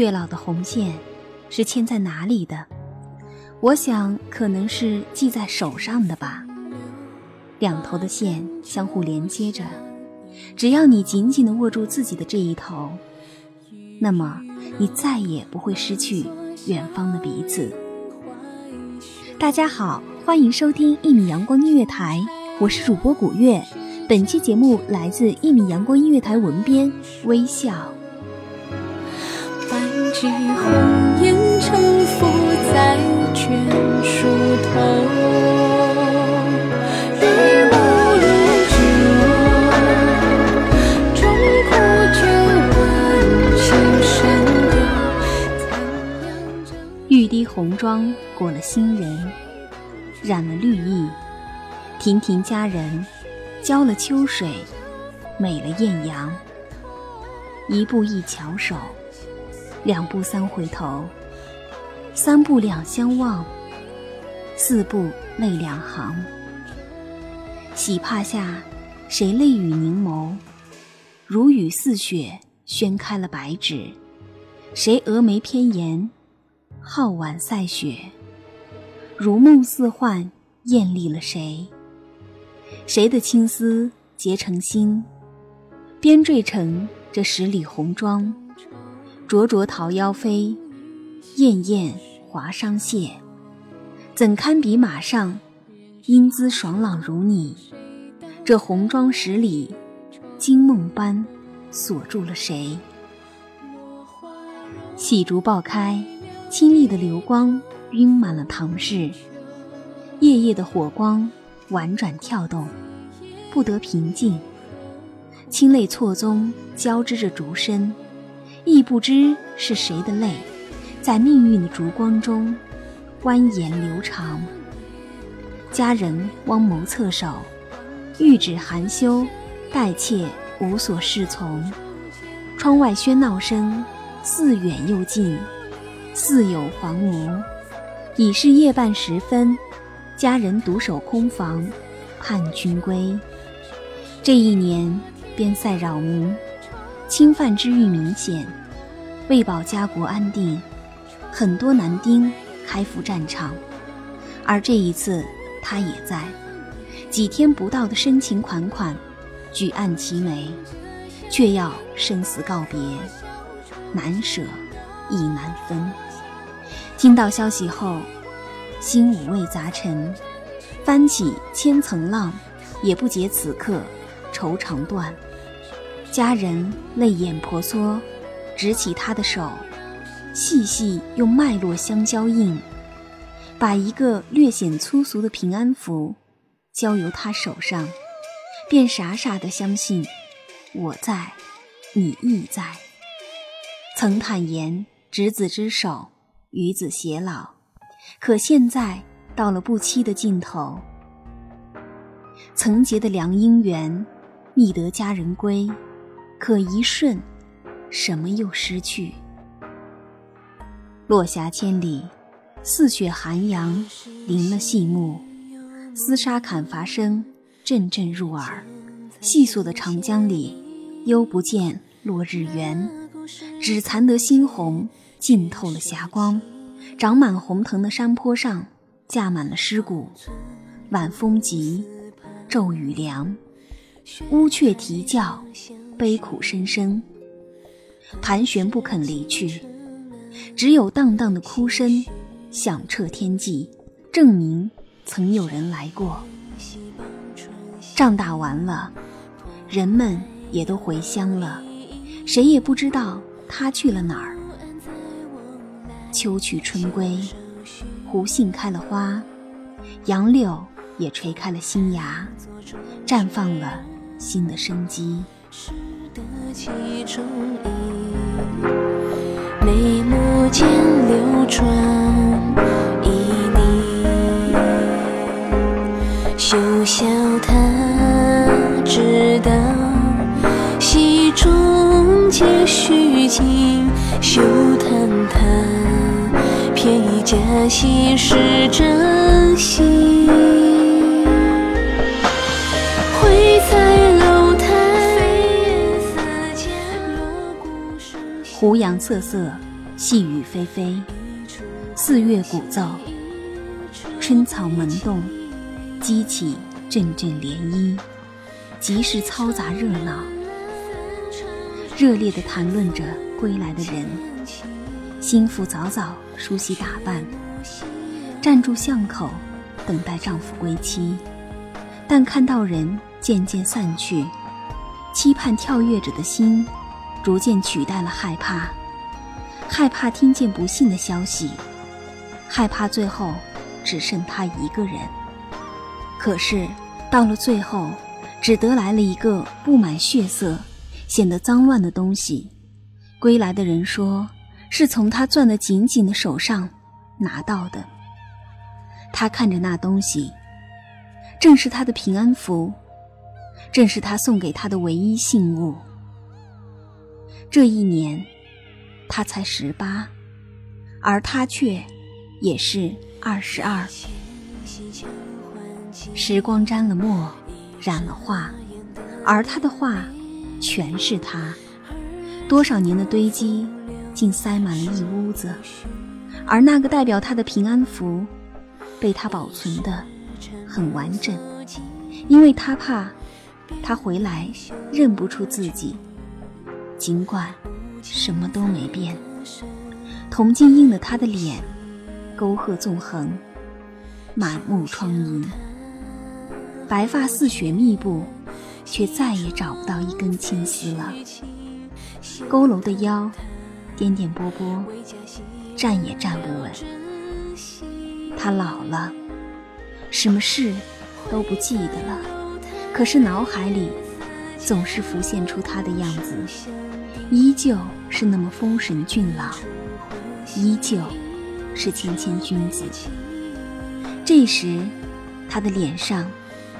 月老的红线是牵在哪里的？我想可能是系在手上的吧。两头的线相互连接着，只要你紧紧地握住自己的这一头，那么你再也不会失去远方的彼此。大家好，欢迎收听一米阳光音乐台，我是主播古月。本期节目来自一米阳光音乐台文编微笑。几红颜沉浮在眷属头，玉滴红妆裹了新人，染了绿意；亭亭佳人浇了秋水，美了艳阳。一步一翘首。两步三回头，三步两相望，四步泪两行。喜帕下，谁泪雨凝眸？如雨似雪，宣开了白纸。谁蛾眉偏颜？皓腕赛雪。如梦似幻，艳丽了谁？谁的青丝结成心，编缀成这十里红妆？灼灼桃夭飞，艳艳华裳谢。怎堪比马上，英姿爽朗如你？这红妆十里，惊梦般锁住了谁？细竹爆开，清丽的流光晕满了堂室。夜夜的火光婉转跳动，不得平静。清泪错综，交织着竹身。亦不知是谁的泪，在命运的烛光中蜿蜒流长。佳人汪眸侧首，玉指含羞，待妾无所适从。窗外喧闹声似远又近，似有黄无。已是夜半时分，佳人独守空房，盼君归。这一年边塞扰民。侵犯之欲明显，为保家国安定，很多男丁开赴战场，而这一次他也在。几天不到的深情款款，举案齐眉，却要生死告别，难舍亦难分。听到消息后，心五味杂陈，翻起千层浪，也不解此刻愁肠断。佳人泪眼婆娑，执起他的手，细细用脉络相交印，把一个略显粗俗的平安符交由他手上，便傻傻的相信我在，你亦在。曾坦言执子之手，与子偕老，可现在到了不期的尽头，曾结的良姻缘，觅得佳人归，可一瞬，什么又失去？落霞千里，似雪寒阳，临了细幕，厮杀砍伐声阵阵入耳。细锁的长江里，悠不见落日圆，只残得猩红浸透了霞光。长满红藤的山坡上，架满了尸骨。晚风急，骤雨凉，乌鹊啼叫，悲苦声声，盘旋不肯离去。只有荡荡的哭声，响彻天际，证明曾有人来过。仗打完了，人们也都回乡了，谁也不知道他去了哪儿。秋去春归，湖杏开了花，杨柳也垂开了新芽，绽放了新的生机。其中一眉目间流转旖旎，休笑他知道戏中皆虚情，休叹他偏以假戏是真心。湖阳瑟瑟，细雨霏霏，四月鼓奏，春草萌动，激起阵阵涟漪，集市嘈杂热闹。热烈地谈论着归来的人，心腹早早梳洗打扮，站住巷口等待丈夫归期，但看到人渐渐散去，期盼跳跃着的心。逐渐取代了害怕，害怕听见不幸的消息，害怕最后只剩他一个人。可是到了最后，只得来了一个布满血色、显得脏乱的东西。归来的人说，是从他攥得紧紧的手上拿到的。他看着那东西，正是他的平安符，正是他送给他的唯一信物。这一年，他才十八，而他却也是二十二。时光沾了墨，染了画，而他的画全是他。多少年的堆积，竟塞满了一屋子。而那个代表他的平安符，被他保存的很完整，因为他怕他回来认不出自己。尽管什么都没变，铜镜映了他的脸，沟壑纵横，满目疮痍，白发似雪密布，却再也找不到一根青丝了。佝偻的腰，颠颠簸簸，站也站不稳。他老了，什么事都不记得了，可是脑海里总是浮现出他的样子。依旧是那么丰神俊朗，依旧是谦谦君子。这时，他的脸上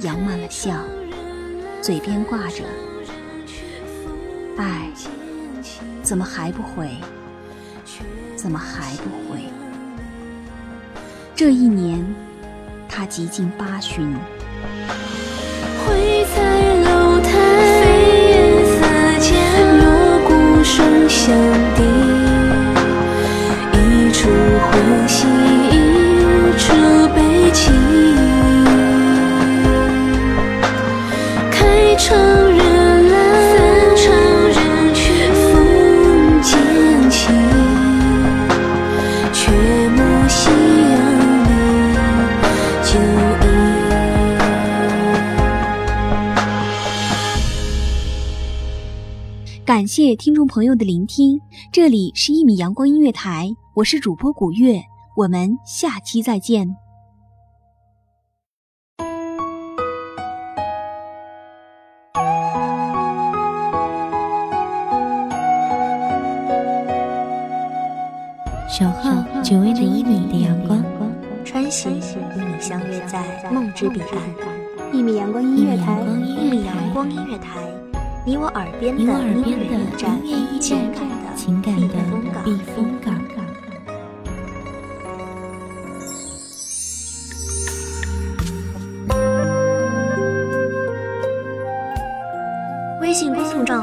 扬满了笑，嘴边挂着“爱”，怎么还不回？怎么还不回？这一年，他极尽八旬。处欢喜，一处悲戚。开场人来，散场人去，风渐起，却莫夕阳里酒意。感谢听众朋友的聆听，这里是一米阳光音乐台，我是主播古月，我们下期再见。小号只为那一米的阳光，穿行与你相约在梦之彼岸。一米阳光音乐台，一米阳光音乐台，你我耳边的音乐驿站，情感的避风港。